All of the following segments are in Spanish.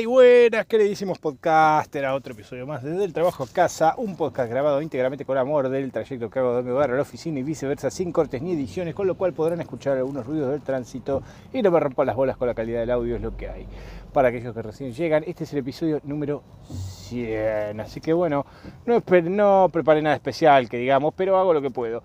Y buenas, queridísimos podcaster, a otro episodio más desde el trabajo a casa, un podcast grabado íntegramente con amor del trayecto que hago de mi hogar a la oficina y viceversa, sin cortes ni ediciones, con lo cual podrán escuchar algunos ruidos del tránsito y no me rompan las bolas con la calidad del audio, es lo que hay. Para aquellos que recién llegan, este es el episodio número 100, así que bueno, no, no preparé nada especial que digamos, pero hago lo que puedo.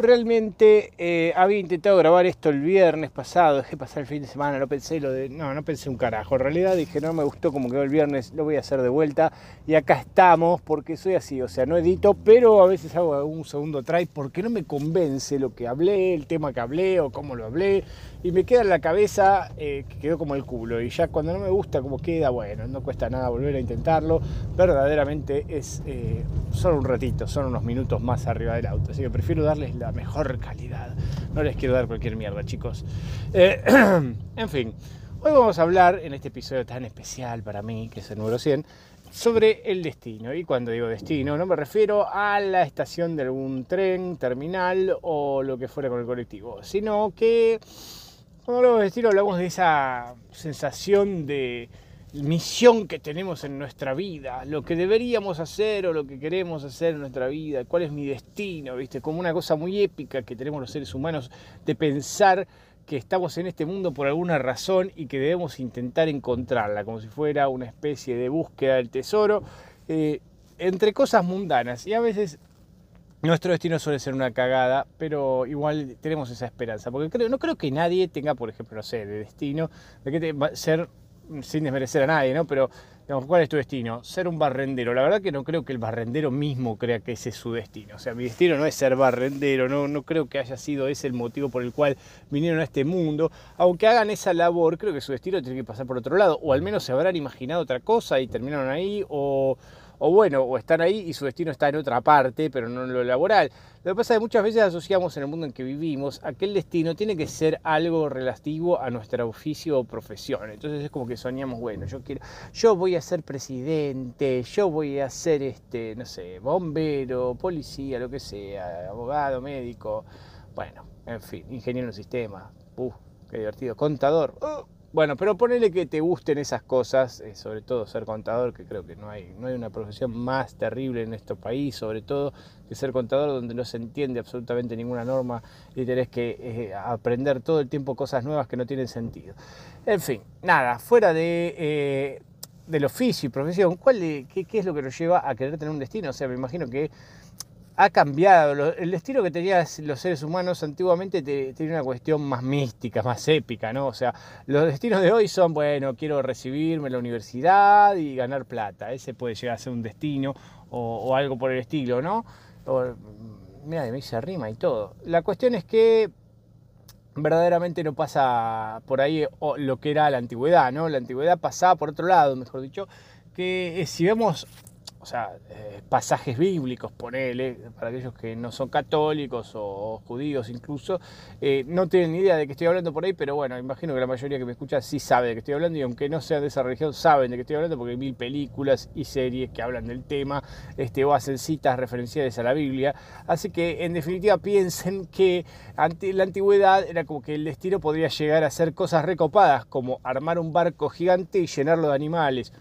Realmente eh, había intentado grabar esto el viernes pasado, dejé pasar el fin de semana, no pensé lo de. No, no pensé un carajo. En realidad dije, no me gustó como quedó el viernes, lo voy a hacer de vuelta. Y acá estamos, porque soy así, o sea, no edito, pero a veces hago un segundo try porque no me convence lo que hablé, el tema que hablé o cómo lo hablé. Y me queda en la cabeza eh, que quedó como el culo. Y ya cuando no me gusta como queda, bueno, no cuesta nada volver a intentarlo. Verdaderamente es eh, solo un ratito, son unos minutos más arriba del auto. Así que prefiero darles la mejor calidad. No les quiero dar cualquier mierda, chicos. Eh, en fin, hoy vamos a hablar en este episodio tan especial para mí, que es el número 100, sobre el destino. Y cuando digo destino, no me refiero a la estación de algún tren, terminal o lo que fuera con el colectivo, sino que cuando hablamos de destino hablamos de esa sensación de misión que tenemos en nuestra vida, lo que deberíamos hacer o lo que queremos hacer en nuestra vida, cuál es mi destino, ¿viste? Como una cosa muy épica que tenemos los seres humanos de pensar que estamos en este mundo por alguna razón y que debemos intentar encontrarla, como si fuera una especie de búsqueda del tesoro, eh, entre cosas mundanas. Y a veces nuestro destino suele ser una cagada, pero igual tenemos esa esperanza, porque creo, no creo que nadie tenga, por ejemplo, no sé, de destino, de que ser sin desmerecer a nadie, ¿no? Pero, digamos, ¿cuál es tu destino? Ser un barrendero. La verdad que no creo que el barrendero mismo crea que ese es su destino. O sea, mi destino no es ser barrendero, no, no creo que haya sido ese el motivo por el cual vinieron a este mundo. Aunque hagan esa labor, creo que su destino tiene que pasar por otro lado. O al menos se habrán imaginado otra cosa y terminaron ahí, o o bueno, o están ahí y su destino está en otra parte, pero no en lo laboral. Lo que pasa es que muchas veces asociamos en el mundo en que vivimos a que el destino tiene que ser algo relativo a nuestro oficio o profesión. Entonces es como que soñamos, bueno, yo quiero, yo voy a ser presidente, yo voy a ser este, no sé, bombero, policía, lo que sea, abogado, médico, bueno, en fin, ingeniero en sistema, uh, qué divertido, contador. Uh, bueno, pero ponele que te gusten esas cosas, eh, sobre todo ser contador, que creo que no hay, no hay una profesión más terrible en este país, sobre todo que ser contador donde no se entiende absolutamente ninguna norma y tenés que eh, aprender todo el tiempo cosas nuevas que no tienen sentido. En fin, nada, fuera de, eh, del oficio y profesión, ¿cuál qué, ¿qué es lo que nos lleva a querer tener un destino? O sea, me imagino que ha cambiado. El destino que tenían los seres humanos antiguamente tenía una cuestión más mística, más épica, ¿no? O sea, los destinos de hoy son, bueno, quiero recibirme en la universidad y ganar plata. Ese puede llegar a ser un destino o, algo por el estilo, ¿no? mira, me dice rima y todo. La cuestión es que verdaderamente no pasa por ahí lo que era la antigüedad, ¿no? La antigüedad pasaba por otro lado, mejor dicho, que si vemos o sea, eh, pasajes bíblicos, ponele, para aquellos que no son católicos o, judíos incluso, eh, no tienen ni idea de que estoy hablando por ahí, pero bueno, imagino que la mayoría que me escucha sí sabe de qué estoy hablando y aunque no sean de esa religión saben de qué estoy hablando porque hay mil películas y series que hablan del tema este, o hacen citas referenciales a la Biblia. Así que en definitiva piensen que ante la antigüedad era como que el destino podría llegar a hacer cosas recopadas como armar un barco gigante y llenarlo de animales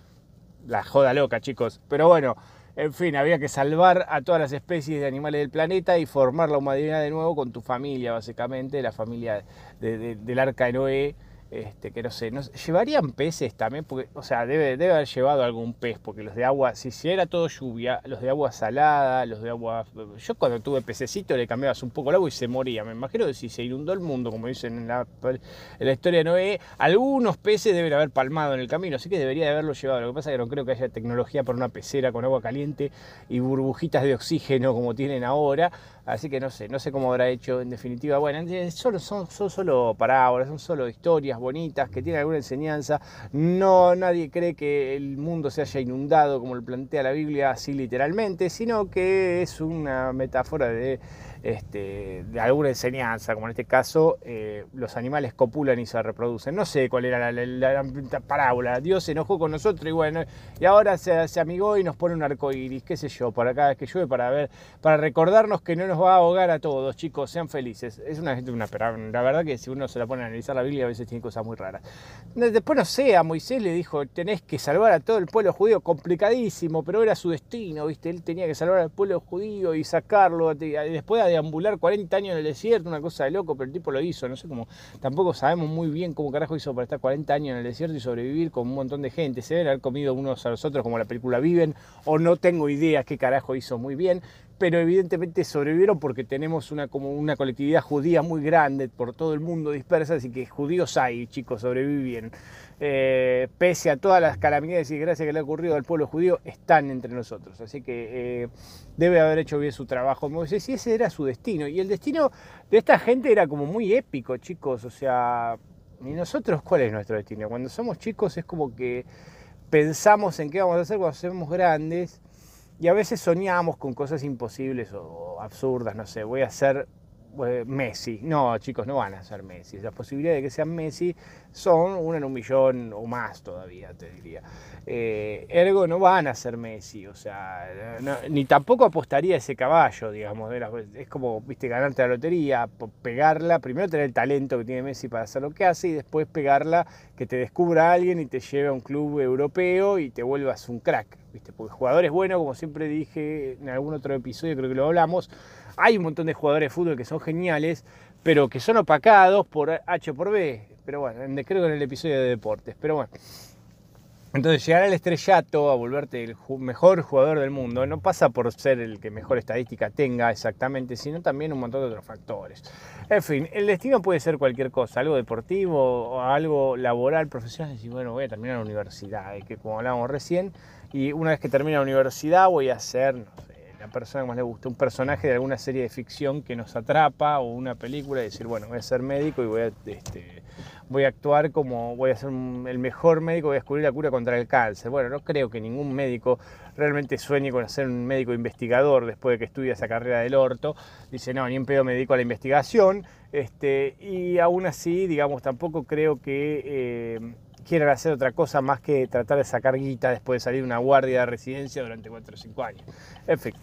la joda loca, chicos. Pero bueno, en fin, había que salvar a todas las especies de animales del planeta y formar la humanidad de nuevo con tu familia, básicamente, la familia del arca de Noé este, que no sé, ¿llevarían peces también? Porque, o sea, debe, haber llevado algún pez, porque los de agua, si, si era todo lluvia, los de agua salada, los de agua... Yo cuando tuve pececito le cambiabas un poco el agua y se moría. Me imagino que si se inundó el mundo, como dicen en la, la historia de Noé, algunos peces deben haber palmado en el camino, así que debería de haberlo llevado. Lo que pasa es que no creo que haya tecnología para una pecera con agua caliente y burbujitas de oxígeno como tienen ahora, así que no sé, no sé cómo habrá hecho en definitiva. Bueno, solo, son, son solo parábolas, son solo historias bonitas, que tienen alguna enseñanza. No, nadie cree que el mundo se haya inundado como lo plantea la Biblia así literalmente, sino que es una metáfora de este, de alguna enseñanza, como en este caso, eh, los animales copulan y se reproducen. No sé cuál era la, parábola. Dios se enojó con nosotros y bueno, y ahora se, se, amigó y nos pone un arco iris, qué sé yo, para cada vez que llueve, para ver, para recordarnos que no nos va a ahogar a todos, chicos, sean felices. Es una, una la verdad que si uno se la pone a analizar la Biblia a veces tiene cosas muy raras. Después no sé, a Moisés le dijo, tenés que salvar a todo el pueblo judío, complicadísimo, pero era su destino, ¿viste? Él tenía que salvar al pueblo judío y sacarlo, después de deambular 40 años en el desierto, una cosa de loco, pero el tipo lo hizo, no sé cómo, tampoco sabemos muy bien cómo carajo hizo para estar 40 años en el desierto y sobrevivir con un montón de gente, se deben haber comido unos a los otros como la película Viven, o no tengo idea qué carajo hizo muy bien, pero evidentemente sobrevivieron porque tenemos una, como una colectividad judía muy grande por todo el mundo dispersa, así que judíos hay, chicos, sobrevivieron. Eh, pese a todas las calamidades y desgracias que le ha ocurrido al pueblo judío, están entre nosotros. Así que eh, debe haber hecho bien su trabajo. Moisés, y ese era su destino. Y el destino de esta gente era como muy épico, chicos. O sea, ¿y nosotros cuál es nuestro destino? Cuando somos chicos es como que pensamos en qué vamos a hacer cuando seamos grandes y a veces soñamos con cosas imposibles o absurdas, no sé, voy a ser eh, Messi. No, chicos, no van a ser Messi. Las posibilidades de que sean Messi son una en un millón o más todavía, te diría. Eh, ergo no van a ser Messi, o sea, ni tampoco apostaría ese caballo, digamos. Es como, viste, ganarte la lotería, pegarla, primero tener el talento que tiene Messi para hacer lo que hace y después pegarla, que te descubra alguien y te lleve a un club europeo y te vuelvas un crack, viste, porque jugadores buenos, como siempre dije en algún otro episodio, creo que lo hablamos, hay un montón de jugadores de fútbol que son geniales, pero que son opacados por H por B. Pero bueno, creo que en el episodio de deportes. Pero bueno. Entonces llegar al estrellato, a volverte el mejor jugador del mundo, no pasa por ser el que mejor estadística tenga exactamente, sino también un montón de otros factores. En fin, el destino puede ser cualquier cosa, algo deportivo algo laboral, profesional, decir, bueno, voy a terminar la universidad, que como hablábamos recién, y una vez que termine la universidad voy a hacer, la persona que más le gusta, un personaje de alguna serie de ficción que nos atrapa o una película y decir, bueno, voy a ser médico y voy a, este, voy a actuar como, voy a ser el mejor médico, voy a descubrir la cura contra el cáncer. Bueno, no creo que ningún médico realmente sueñe con ser un médico investigador después de que estudia esa carrera del orto. Dice, no, ni en pedo me dedico a la investigación. Este, y aún así, digamos, tampoco creo que... Eh, quieran hacer otra cosa más que tratar de sacar guita después de salir de una guardia de residencia durante 4 o 5 años. En fin,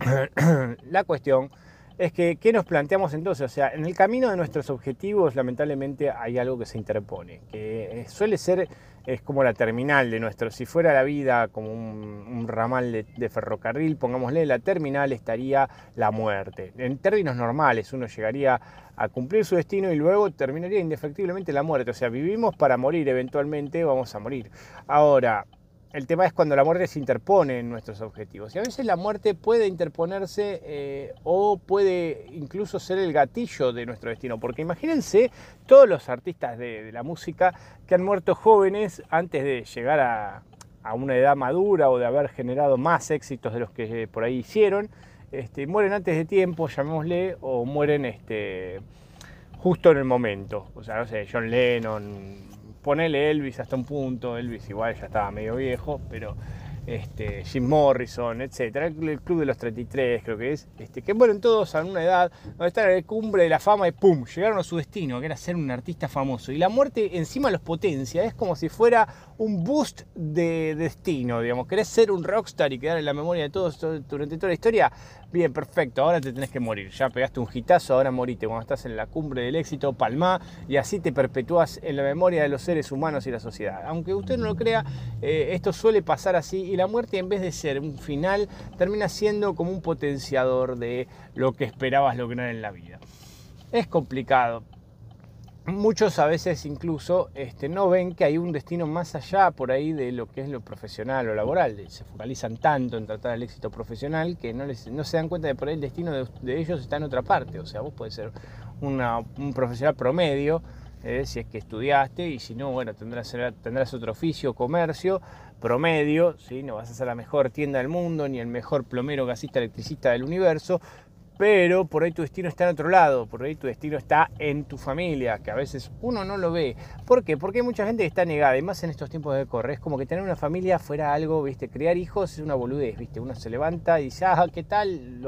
la cuestión es que, ¿qué nos planteamos entonces? O sea, en el camino de nuestros objetivos, lamentablemente, hay algo que se interpone, que suele ser, es como la terminal de nuestro, si fuera la vida como un, ramal de, de, ferrocarril, pongámosle, la terminal estaría la muerte. En términos normales, uno llegaría a cumplir su destino y luego terminaría indefectiblemente la muerte. O sea, vivimos para morir, eventualmente vamos a morir. Ahora, el tema es cuando la muerte se interpone en nuestros objetivos. Y a veces la muerte puede interponerse eh, o puede incluso ser el gatillo de nuestro destino. Porque imagínense todos los artistas de, la música que han muerto jóvenes antes de llegar a, a, una edad madura o de haber generado más éxitos de los que por ahí hicieron. Este, mueren antes de tiempo, llamémosle, o mueren este, justo en el momento. O sea, no sé, John Lennon, ponele Elvis hasta un punto, Elvis igual ya estaba medio viejo, pero este, Jim Morrison, etcétera, el Club de los 33 creo que es, este, que mueren todos a una edad donde están en la cumbre de la fama y ¡pum! llegaron a su destino, que era ser un artista famoso. Y la muerte encima los potencia, es como si fuera un boost de destino, digamos, querés ser un rockstar y quedar en la memoria de todos durante toda la historia, bien, perfecto, ahora te tenés que morir, ya pegaste un hitazo, ahora morite, cuando estás en la cumbre del éxito, palmá, y así te perpetúas en la memoria de los seres humanos y la sociedad. Aunque usted no lo crea, eh, esto suele pasar así, y la muerte en vez de ser un final, termina siendo como un potenciador de lo que esperabas lograr en la vida. Es complicado, muchos a veces incluso este, no ven que hay un destino más allá por ahí de lo que es lo profesional o laboral. Se focalizan tanto en tratar el éxito profesional que no, les, no se dan cuenta de por ahí el destino de, ellos está en otra parte. O sea, vos podés ser un profesional promedio, eh, si es que estudiaste, y si no, bueno, tendrás, tendrás otro oficio, comercio, promedio, ¿sí? no vas a ser la mejor tienda del mundo, ni el mejor plomero, gasista, electricista del universo, pero por ahí tu destino está en otro lado, por ahí tu destino está en tu familia, que a veces uno no lo ve. ¿Por qué? Porque hay mucha gente que está negada, y más en estos tiempos de correr, es como que tener una familia fuera algo, ¿viste? Criar hijos es una boludez, ¿viste? Uno se levanta y dice, ah, ¿qué tal?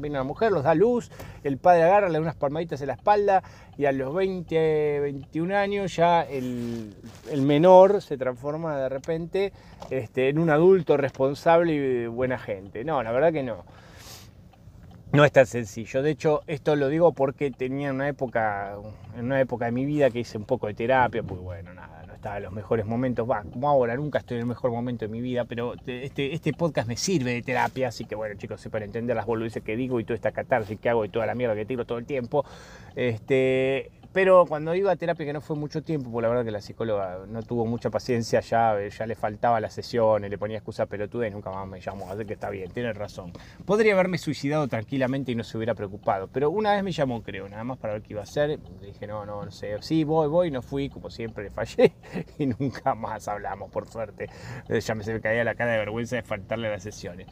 viene una mujer, los da luz, el padre agarra, le da unas palmaditas en la espalda, y a los 20, 21 años ya el, menor se transforma de repente este, en un adulto responsable y buena gente. No, la verdad que no. No es tan sencillo. De hecho, esto lo digo porque tenía una época, en una época de mi vida que hice un poco de terapia, pues bueno, nada, no estaba en los mejores momentos. Va, como ahora, nunca estoy en el mejor momento de mi vida, pero este, este podcast me sirve de terapia, así que bueno, chicos, para entender las boludeces que digo y toda esta catarsis que hago y toda la mierda que tiro todo el tiempo, este, pero cuando iba a terapia, que no fue mucho tiempo, porque la verdad que la psicóloga no tuvo mucha paciencia, ya, ya le faltaba la sesión, le ponía excusa pelotuda y nunca más me llamó. Así que está bien, tiene razón. Podría haberme suicidado tranquilamente y no se hubiera preocupado. Pero una vez me llamó, creo, nada más para ver qué iba a hacer. Dije, no, no, no sé. Sí, voy, voy, no fui, como siempre, le fallé y nunca más hablamos, por suerte. Ya me se me caía la cara de vergüenza de faltarle las sesiones.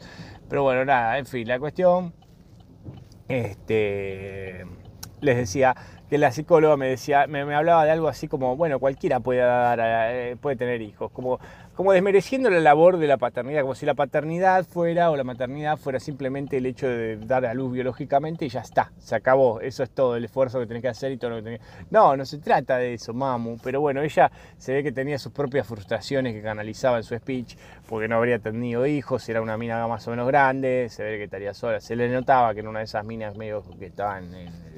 Pero bueno, nada, en fin, la cuestión. Este. Les decía, que la psicóloga me decía, me, hablaba de algo así como, bueno, cualquiera puede, dar, eh, puede tener hijos, como, como desmereciendo la labor de la paternidad, como si la paternidad fuera o la maternidad fuera simplemente el hecho de dar a luz biológicamente y ya está, se acabó, eso es todo el esfuerzo que tenés que hacer y todo lo que tenés. No, no se trata de eso, mamu, pero bueno, ella se ve que tenía sus propias frustraciones que canalizaba en su speech, porque no habría tenido hijos, era una mina más o menos grande, se ve que estaría sola, se le notaba que en una de esas minas medio que estaban en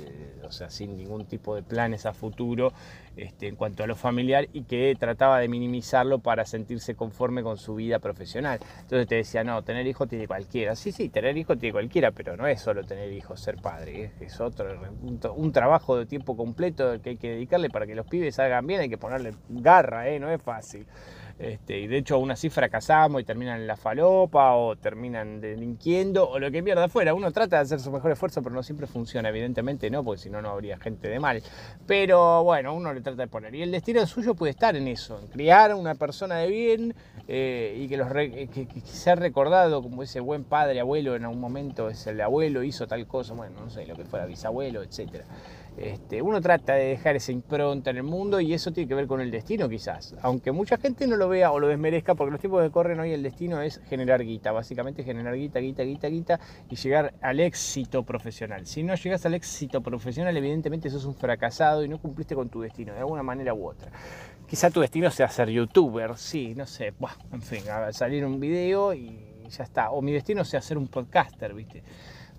o sea, sin ningún tipo de planes a futuro este, en cuanto a lo familiar y que trataba de minimizarlo para sentirse conforme con su vida profesional. Entonces te decía, no, tener hijos tiene cualquiera. Sí, sí, tener hijos tiene cualquiera, pero no es solo tener hijos, ser padre, es otro, un, trabajo de tiempo completo que hay que dedicarle para que los pibes salgan bien, hay que ponerle garra, ¿eh? no es fácil. Este, y de hecho aún así fracasamos y terminan en la falopa o terminan delinquiendo o lo que mierda fuera. Uno trata de hacer su mejor esfuerzo, pero no siempre funciona, evidentemente no, porque si no, no habría gente de mal. Pero bueno, uno le trata de poner. Y el destino suyo puede estar en eso, en criar una persona de bien eh, y que, los que, sea recordado como ese buen padre, abuelo en algún momento, es el abuelo, hizo tal cosa, bueno, no sé, lo que fuera, bisabuelo, etcétera. Este, uno trata de dejar esa impronta en el mundo y eso tiene que ver con el destino quizás. Aunque mucha gente no lo vea o lo desmerezca, porque los tiempos que corren hoy el destino es generar guita, básicamente generar guita, guita, guita, guita y llegar al éxito profesional. Si no llegas al éxito profesional, evidentemente sos un fracasado y no cumpliste con tu destino, de alguna manera u otra. Quizá tu destino sea ser youtuber, sí, no sé, en fin, salir un video y ya está. O mi destino sea ser un podcaster, ¿viste?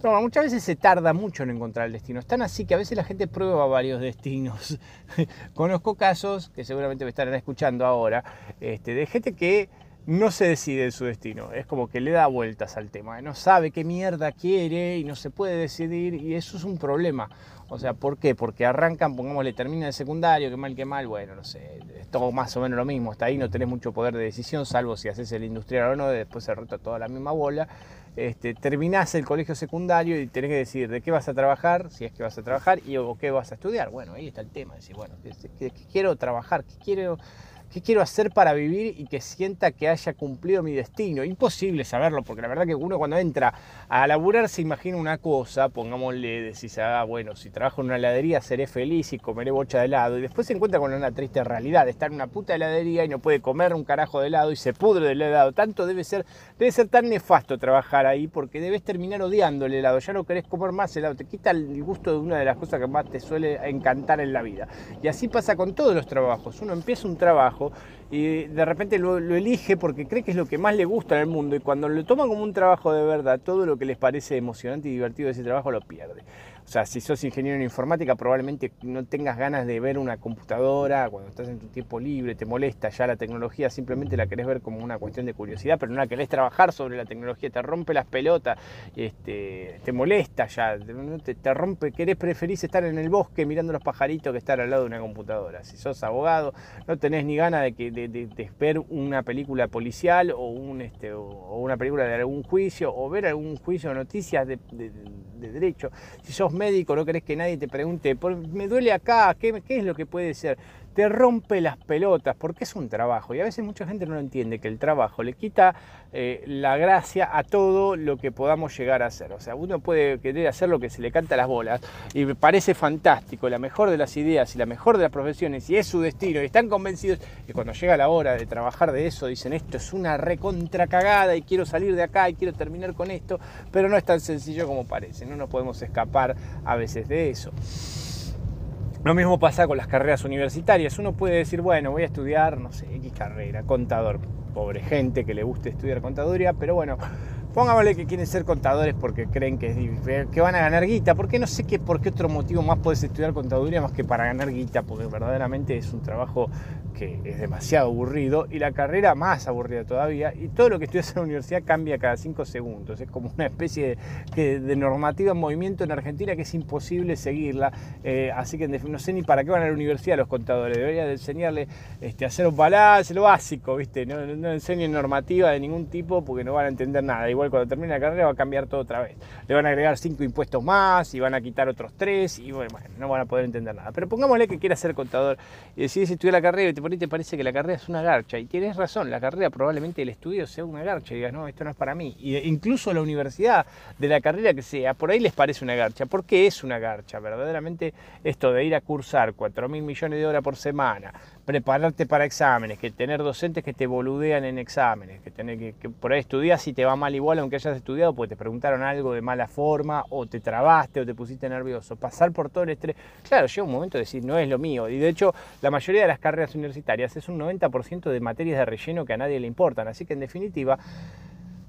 Pero muchas veces se tarda mucho en encontrar el destino. Es tan así que a veces la gente prueba varios destinos. Conozco casos, que seguramente me estarán escuchando ahora, este, de gente que no se decide en su destino. Es como que le da vueltas al tema. No sabe qué mierda quiere y no se puede decidir y eso es un problema. O sea, ¿por qué? Porque arrancan, pongámosle, termina el secundario, que mal, que mal, bueno, no sé, es todo más o menos lo mismo. Hasta ahí no tenés mucho poder de decisión, salvo si haces el industrial o no, después se rota toda la misma bola este, terminás el colegio secundario y tenés que decir de qué vas a trabajar, si es que vas a trabajar, y o qué vas a estudiar. Bueno, ahí está el tema, decir, bueno, ¿qué, quiero trabajar? ¿Qué quiero ¿Qué quiero hacer para vivir y que sienta que haya cumplido mi destino? Imposible saberlo, porque la verdad que uno cuando entra a laburar se imagina una cosa, pongámosle, decís, ah, bueno, si trabajo en una heladería seré feliz y comeré bocha de helado, y después se encuentra con una triste realidad, está en una puta heladería y no puede comer un carajo de helado y se pudre del helado. Tanto debe ser, debe ser tan nefasto trabajar ahí porque debes terminar odiando el helado, ya no querés comer más helado, te quita el gusto de una de las cosas que más te suele encantar en la vida. Y así pasa con todos los trabajos. Uno empieza un trabajo, y de repente lo, elige porque cree que es lo que más le gusta en el mundo y cuando lo toma como un trabajo de verdad, todo lo que les parece emocionante y divertido de ese trabajo lo pierde. O sea, si sos ingeniero en informática, probablemente no tengas ganas de ver una computadora cuando estás en tu tiempo libre, te molesta ya la tecnología, simplemente la querés ver como una cuestión de curiosidad, pero no la querés trabajar sobre la tecnología, te rompe las pelotas, este, te molesta ya, te, rompe, querés, preferís estar en el bosque mirando los pajaritos que estar al lado de una computadora. Si sos abogado, no tenés ni ganas de, que, de, ver una película policial o, un, este, o, una película de algún juicio o ver algún juicio o noticias de, de derecho. Si sos médico, no querés que nadie te pregunte, me duele acá, ¿qué, es lo que puede ser? Te rompe las pelotas porque es un trabajo y a veces mucha gente no lo entiende, que el trabajo le quita eh, la gracia a todo lo que podamos llegar a hacer. O sea, uno puede querer hacer lo que se le canta a las bolas y me parece fantástico, la mejor de las ideas y la mejor de las profesiones y es su destino y están convencidos que cuando llega la hora de trabajar de eso dicen esto es una recontra cagada y quiero salir de acá y quiero terminar con esto, pero no es tan sencillo como parece, no nos podemos escapar a veces de eso. Lo mismo pasa con las carreras universitarias. Uno puede decir, bueno, voy a estudiar, no sé, X carrera, contador. Pobre gente que le guste estudiar contaduría, pero bueno, Pongámosle que quieren ser contadores porque creen que, que van a ganar guita, porque no sé qué, por qué otro motivo más puedes estudiar contaduría más que para ganar guita, porque verdaderamente es un trabajo que es demasiado aburrido y la carrera más aburrida todavía y todo lo que estudias en la universidad cambia cada cinco segundos, es como una especie de, normativa en movimiento en Argentina que es imposible seguirla, eh, así que no sé ni para qué van a la universidad los contadores, debería de enseñarle este, a hacer un balance, lo básico, ¿viste? No, no enseñen normativa de ningún tipo porque no van a entender nada, igual cuando termine la carrera va a cambiar todo otra vez. Le van a agregar cinco impuestos más y van a quitar otros tres y bueno, no van a poder entender nada. Pero pongámosle que quieras ser contador y decides estudiar la carrera y te, te parece que la carrera es una garcha y tienes razón, la carrera probablemente el estudio sea una garcha y digas, no, esto no es para mí. Y incluso la universidad de la carrera que sea, por ahí les parece una garcha. ¿Por qué es una garcha? Verdaderamente esto de ir a cursar 4 mil millones de horas por semana, prepararte para exámenes, que tener docentes que te boludean en exámenes, que tener que, por ahí estudias y te va mal igual aunque hayas estudiado porque te preguntaron algo de mala forma o te trabaste o te pusiste nervioso. Pasar por todo el estrés. Claro, llega un momento de decir, no es lo mío. Y de hecho, la mayoría de las carreras universitarias es un 90% de materias de relleno que a nadie le importan. Así que en definitiva,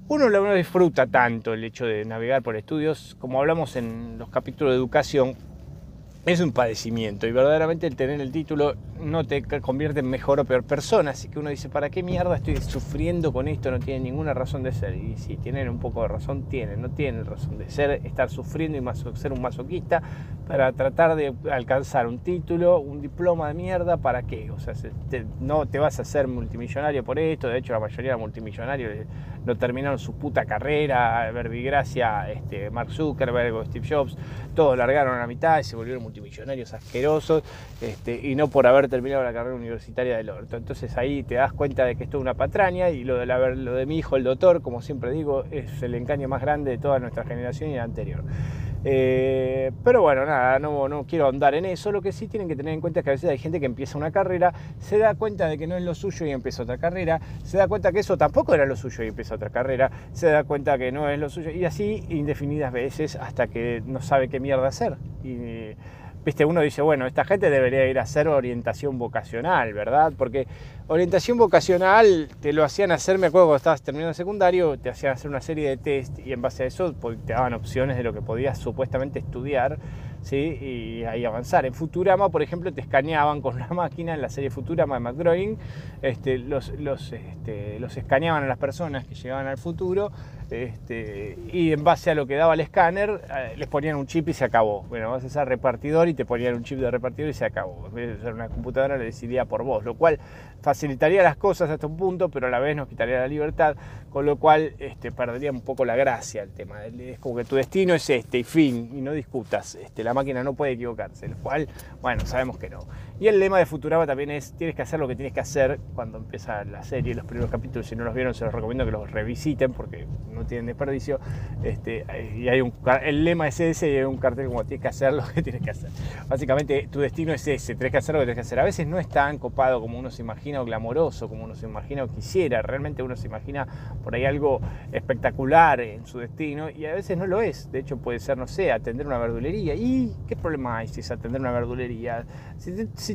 uno no disfruta tanto el hecho de navegar por estudios, como hablamos en los capítulos de educación, es un padecimiento y verdaderamente el tener el título no te convierte en mejor o peor persona, así que uno dice, ¿para qué mierda estoy sufriendo con esto? No tiene ninguna razón de ser. Y si tienen un poco de razón, tienen, no tienen razón de ser, estar sufriendo y ser un masoquista para tratar de alcanzar un título, un diploma de mierda, ¿para qué? O sea, no te vas a hacer multimillonario por esto, de hecho la mayoría de multimillonarios no terminaron su puta carrera, Verbigracia, este, Mark Zuckerberg o Steve Jobs, todos largaron a la mitad y se volvieron multimillonarios asquerosos este, y no por haber terminado la carrera universitaria del orto. Entonces ahí te das cuenta de que esto es una patraña y lo de, lo de mi hijo, el doctor, como siempre digo, es el engaño más grande de toda nuestra generación y la anterior. Eh, pero bueno, nada, no, no quiero ahondar en eso. Lo que sí tienen que tener en cuenta es que a veces hay gente que empieza una carrera, se da cuenta de que no es lo suyo y empieza otra carrera, se da cuenta que eso tampoco era lo suyo y empieza otra carrera, se da cuenta que no es lo suyo y así indefinidas veces hasta que no sabe qué mierda hacer. Y, viste, uno dice, bueno, esta gente debería ir a hacer orientación vocacional, ¿verdad? Porque orientación vocacional te lo hacían hacer, me acuerdo cuando estabas terminando el secundario, te hacían hacer una serie de test y en base a eso pues, te daban opciones de lo que podías supuestamente estudiar ¿sí? y ahí avanzar. En Futurama, por ejemplo, te escaneaban con la máquina, en la serie Futurama de McDrawing, este, los, este, los escaneaban a las personas que llegaban al futuro este, y en base a lo que daba el escáner eh, les ponían un chip y se acabó. Bueno, vas a ser repartidor y te ponían un chip de repartidor y se acabó. En vez de ser una computadora, le decidía por vos, lo cual facilitaría las cosas hasta un punto, pero a la vez nos quitaría la libertad, con lo cual este, perdería un poco la gracia el tema. Es como que tu destino es este y fin, y no discutas. Este, la máquina no puede equivocarse, lo cual, bueno, sabemos que no. Y el lema de Futurama también es, tienes que hacer lo que tienes que hacer cuando empieza la serie, los primeros capítulos, si no los vieron se los recomiendo que los revisiten porque no tienen desperdicio. Este, y hay un, el lema es ese y hay un cartel como tienes que hacer lo que tienes que hacer. Básicamente tu destino es ese, tienes que hacer lo que tienes que hacer. A veces no es tan copado como uno se imagina o glamoroso como uno se imagina o quisiera, realmente uno se imagina por ahí algo espectacular en su destino y a veces no lo es. De hecho puede ser, no sé, atender una verdulería. ¿Y qué problema hay si es atender una verdulería?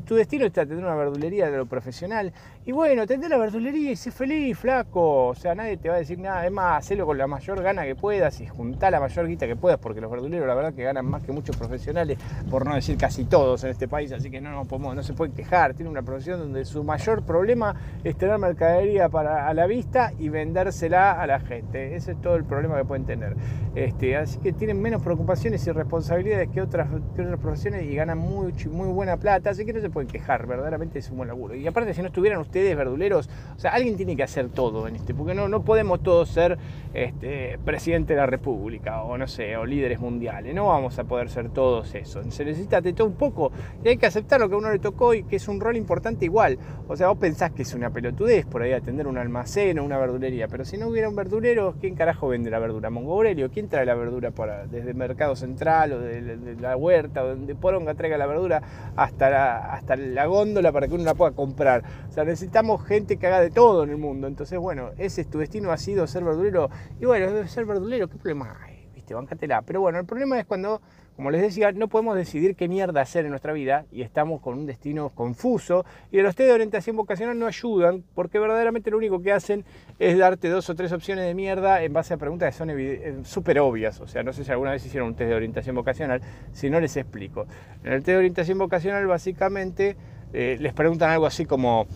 Tu destino está tener una verdulería de lo profesional, y bueno, atender la verdulería y sé feliz, flaco. O sea, nadie te va a decir nada. Es más, hacelo con la mayor gana que puedas y juntar la mayor guita que puedas, porque los verduleros, la verdad, que ganan más que muchos profesionales, por no decir casi todos en este país, así que no, no, se pueden quejar. Tiene una profesión donde su mayor problema es tener mercadería para, a la vista y vendérsela a la gente. Ese es todo el problema que pueden tener. Este, así que tienen menos preocupaciones y responsabilidades que otras, que otras profesiones y ganan muy, muy buena plata. Así que no se pueden quejar, verdaderamente es un buen laburo. Y aparte, si no estuvieran ustedes verduleros, o sea, alguien tiene que hacer todo en este, porque no, no podemos todos ser este, presidente de la República o no sé, o líderes mundiales, no vamos a poder ser todos eso. Se necesita de todo un poco y hay que aceptar lo que a uno le tocó y que es un rol importante igual. O sea, vos pensás que es una pelotudez por ahí atender un almacén o una verdulería, pero si no hubiera un verdulero, ¿quién carajo vende la verdura? ¿Mongo Aurelio? ¿Quién trae la verdura para, desde el mercado central o de, la huerta o donde Poronga traiga la verdura hasta la, hasta la góndola para que uno la pueda comprar? O sea, necesitamos gente que haga de todo en el mundo. Entonces, bueno, ese es tu destino, ha sido ser verdulero. Y bueno, ser verdulero, ¿qué problema hay? ¿Viste? Bancatela. Pero bueno, el problema es cuando como les decía, no podemos decidir qué mierda hacer en nuestra vida y estamos con un destino confuso y los test de orientación vocacional no ayudan porque verdaderamente lo único que hacen es darte dos o tres opciones de mierda en base a preguntas que son eh, súper obvias. O sea, no sé si alguna vez hicieron un test de orientación vocacional, si no les explico. En el test de orientación vocacional básicamente eh, les preguntan algo así como,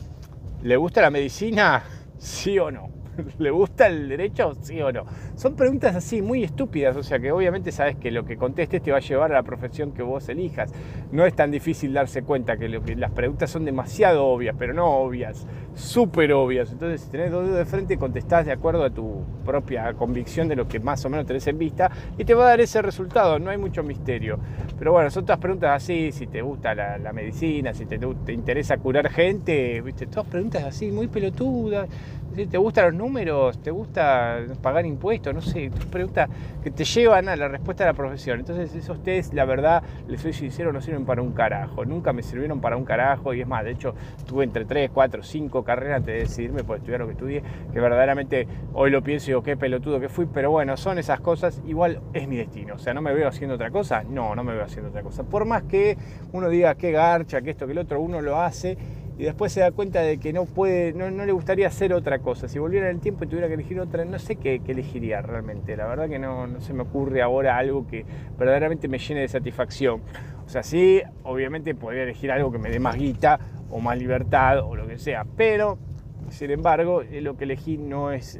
¿le gusta la medicina? ¿Sí o no? ¿Le gusta el derecho? ¿Sí o no? Son preguntas así muy estúpidas, o sea que obviamente sabes que lo que contestes te va a llevar a la profesión que vos elijas. No es tan difícil darse cuenta que, las preguntas son demasiado obvias, pero no obvias, súper obvias. Entonces, si tenés dos dedos de frente, contestás de acuerdo a tu propia convicción de lo que más o menos tenés en vista y te va a dar ese resultado, no hay mucho misterio. Pero bueno, son todas preguntas así, si te gusta la, medicina, si te, te, interesa curar gente, ¿viste? todas preguntas así, muy pelotudas. ¿Te gustan los números? ¿Te gusta pagar impuestos? No sé, preguntas que te llevan a la respuesta de la profesión. Entonces esos test, la verdad, les soy sincero, no sirven para un carajo. Nunca me sirvieron para un carajo y es más, de hecho, tuve entre 3, 4, 5 carreras antes de decidirme por estudiar lo que estudié, que verdaderamente hoy lo pienso y digo, qué pelotudo que fui, pero bueno, son esas cosas, igual es mi destino. O sea, ¿no me veo haciendo otra cosa? No, no me veo haciendo otra cosa. Por más que uno diga qué garcha, que esto, que el otro, uno lo hace y después se da cuenta de que no puede, no, le gustaría hacer otra cosa. Si volviera en el tiempo y tuviera que elegir otra, no sé qué, elegiría realmente. La verdad que no, no, se me ocurre ahora algo que verdaderamente me llene de satisfacción. O sea, sí, obviamente podría elegir algo que me dé más guita o más libertad o lo que sea, pero sin embargo, eh, lo que elegí no es,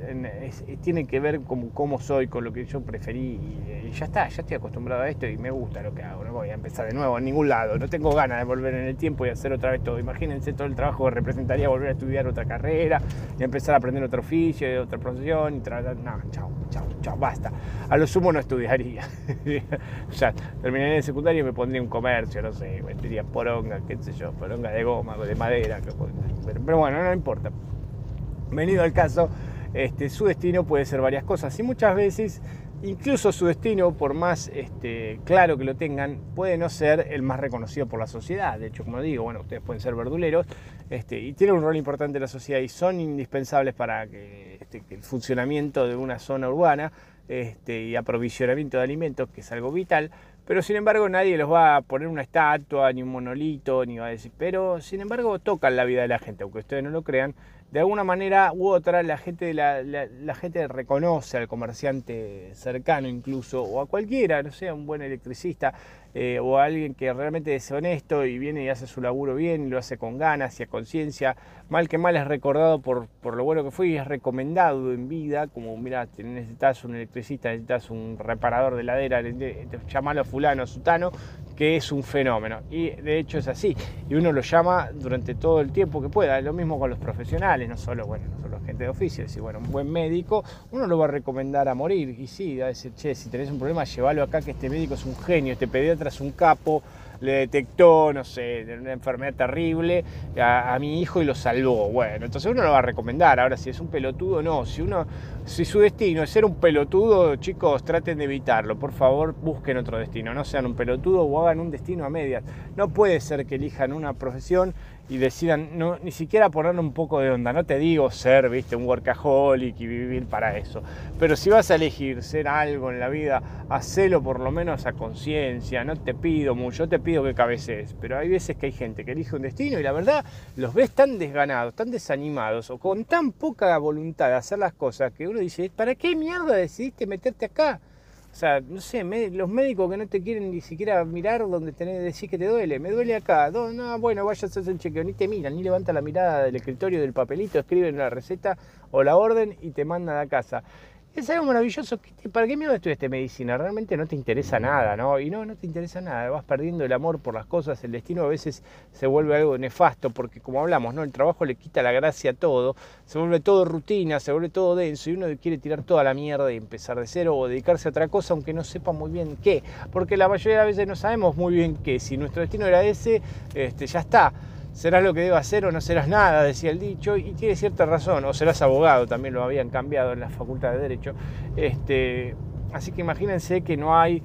tiene que ver con cómo soy, con lo que yo preferí y, ya está, ya estoy acostumbrado a esto y me gusta lo que hago. No voy a empezar de nuevo en ningún lado, no tengo ganas de volver en el tiempo y hacer otra vez todo. Imagínense todo el trabajo que representaría volver a estudiar otra carrera y empezar a aprender otro oficio, otra profesión y. No, chao, chao, chao, basta. A lo sumo no estudiaría. ya terminaría en secundario y me pondría un comercio, no sé, vendería poronga, qué sé yo, poronga de goma, de madera, pero bueno, no importa venido al caso, este, su destino puede ser varias cosas y muchas veces incluso su destino, por más este, claro que lo tengan, puede no ser el más reconocido por la sociedad. De hecho, como digo, bueno, ustedes pueden ser verduleros este, y tienen un rol importante en la sociedad y son indispensables para que, este, el funcionamiento de una zona urbana y aprovisionamiento de alimentos, que es algo vital, pero sin embargo nadie los va a poner una estatua, ni un monolito, ni va a decir, pero sin embargo tocan la vida de la gente, aunque ustedes no lo crean, de alguna manera u otra la gente, la, la, gente reconoce al comerciante cercano incluso, o a cualquiera, no sé, un buen electricista, eh, o alguien que realmente es honesto y viene y hace su laburo bien lo hace con ganas y a conciencia, mal que mal es recordado por, por, lo bueno que fue y es recomendado en vida, como mira, necesitas un electricista, necesitas un reparador de ladera, llamalo a fulano, sutano, que es un fenómeno. Y de hecho es así. Y uno lo llama durante todo el tiempo que pueda. Lo mismo con los profesionales, no solo, bueno, no solo gente de oficio. Si bueno, un buen médico, uno lo va a recomendar a morir. Y sí, a decir, che, si tenés un problema, llévalo acá, que este médico es un genio, este pediatra es un capo, le detectó, no sé, una enfermedad terrible a, mi hijo y lo salvó. Bueno, entonces uno lo va a recomendar. Ahora, si es un pelotudo, no. Si uno, si su destino es ser un pelotudo, chicos, traten de evitarlo. Por favor, busquen otro destino. No sean un pelotudo o hagan un destino a medias. No puede ser que elijan una profesión y decidan no, ni siquiera ponerle un poco de onda. No te digo ser, viste, un workaholic y vivir para eso. Pero si vas a elegir ser algo en la vida, hacelo por lo menos a conciencia. No te pido mucho, te pido que cabeces. Pero hay veces que hay gente que elige un destino y la verdad los ves tan desganados, tan desanimados o con tan poca voluntad de hacer las cosas que uno dice, ¿para qué mierda decidiste meterte acá? O sea, no sé, los médicos que no te quieren ni siquiera mirar donde tenés, decir que te duele, me duele acá, no, no bueno, vaya a hacer el chequeo, ni te miran, ni levanta la mirada del escritorio, del papelito, escriben la receta o la orden y te mandan a casa. Es algo maravilloso. ¿Para qué miedo estudiaste medicina? Realmente no te interesa nada, ¿no? Y no, no te interesa nada. Vas perdiendo el amor por las cosas. El destino a veces se vuelve algo nefasto porque, como hablamos, ¿no? El trabajo le quita la gracia a todo. Se vuelve todo rutina, se vuelve todo denso y uno quiere tirar toda la mierda y empezar de cero o dedicarse a otra cosa aunque no sepa muy bien qué. Porque la mayoría de las veces no sabemos muy bien qué. Si nuestro destino era ese, este, ya está serás lo que debo hacer o no serás nada, decía el dicho, y tiene cierta razón, o serás abogado, también lo habían cambiado en la Facultad de Derecho. Este, así que imagínense que no hay,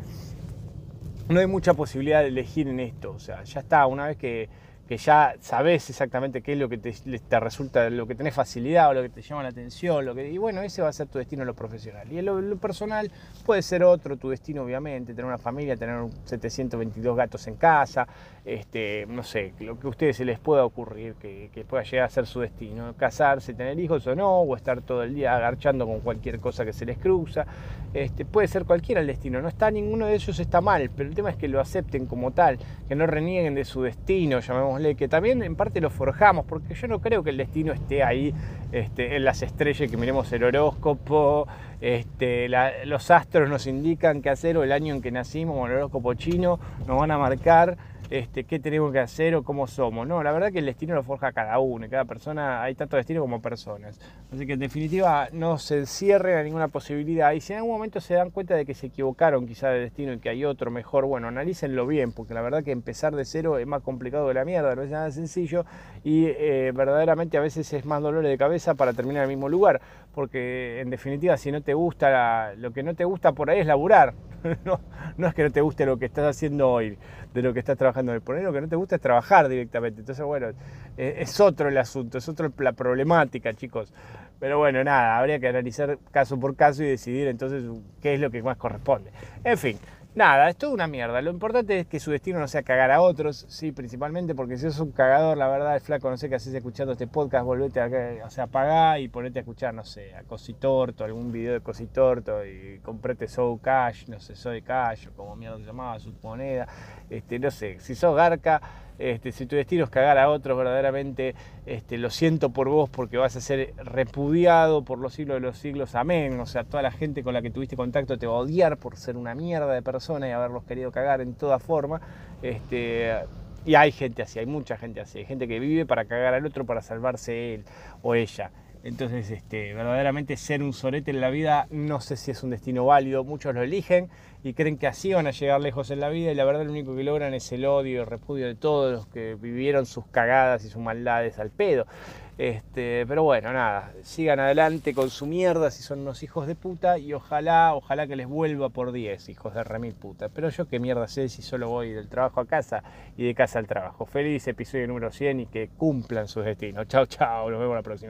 no hay mucha posibilidad de elegir en esto, o sea, ya está, una vez que que ya sabes exactamente qué es lo que te, resulta, lo que tenés facilidad o lo que te llama la atención, lo que, y bueno, ese va a ser tu destino lo profesional. Y lo, personal puede ser otro, tu destino obviamente, tener una familia, tener 722 gatos en casa, este, no sé, lo que a ustedes se les pueda ocurrir que, pueda llegar a ser su destino, casarse, tener hijos o no, o estar todo el día agarchando con cualquier cosa que se les cruza, este, puede ser cualquiera el destino, no está, ninguno de ellos está mal, pero el tema es que lo acepten como tal, que no renieguen de su destino, llamemos que también en parte lo forjamos, porque yo no creo que el destino esté ahí este, en las estrellas, que miremos el horóscopo, este, los astros nos indican qué hacer, o el año en que nacimos, o el horóscopo chino nos van a marcar este, qué tenemos que hacer o cómo somos. No, la verdad que el destino lo forja cada uno, y cada persona, hay tanto destino como personas. Así que en definitiva no se cierren a ninguna posibilidad y si en algún momento se dan cuenta de que se equivocaron quizá de destino y que hay otro mejor, bueno, analícenlo bien, porque la verdad que empezar de cero es más complicado de la mierda, no es nada sencillo y eh, verdaderamente a veces es más dolor de cabeza para terminar en el mismo lugar, porque en definitiva si no te gusta, lo que no te gusta por ahí es laburar, no, no es que no te guste lo que estás haciendo hoy, de lo que estás trabajando. El poner lo que no te gusta es trabajar directamente. Entonces, bueno, eh, es otro el asunto, es otra la problemática, chicos. Pero bueno, nada, habría que analizar caso por caso y decidir entonces qué es lo que más corresponde. En fin, Nada, es toda una mierda. Lo importante es que su destino no sea cagar a otros, sí, principalmente porque si sos un cagador, la verdad, es flaco, no sé qué haces escuchando este podcast, volvete a, o y ponete a escuchar, no sé, a Cositorto, algún video de Cositorto y comprate Soul Cash, no sé, Soy Cash, o como mierda se llamaba, su moneda, este, no sé, si sos garca, este, si tu destino es cagar a otros, verdaderamente este, lo siento por vos porque vas a ser repudiado por los siglos de los siglos, amén. O sea, toda la gente con la que tuviste contacto te va a odiar por ser una mierda de persona y haberlos querido cagar en toda forma. Este, y hay gente así, hay mucha gente así, hay gente que vive para cagar al otro para salvarse él o ella. Entonces, este, verdaderamente ser un sorete en la vida no sé si es un destino válido. Muchos lo eligen y creen que así van a llegar lejos en la vida y la verdad lo único que logran es el odio y el repudio de todos los que vivieron sus cagadas y sus maldades al pedo. Este, pero bueno, nada, sigan adelante con su mierda si son unos hijos de puta y ojalá, ojalá que les vuelva por 10, hijos de remil puta. Pero yo qué mierda sé si solo voy del trabajo a casa y de casa al trabajo. Feliz episodio número 100 y que cumplan sus destinos. Chao, chao, nos vemos la próxima.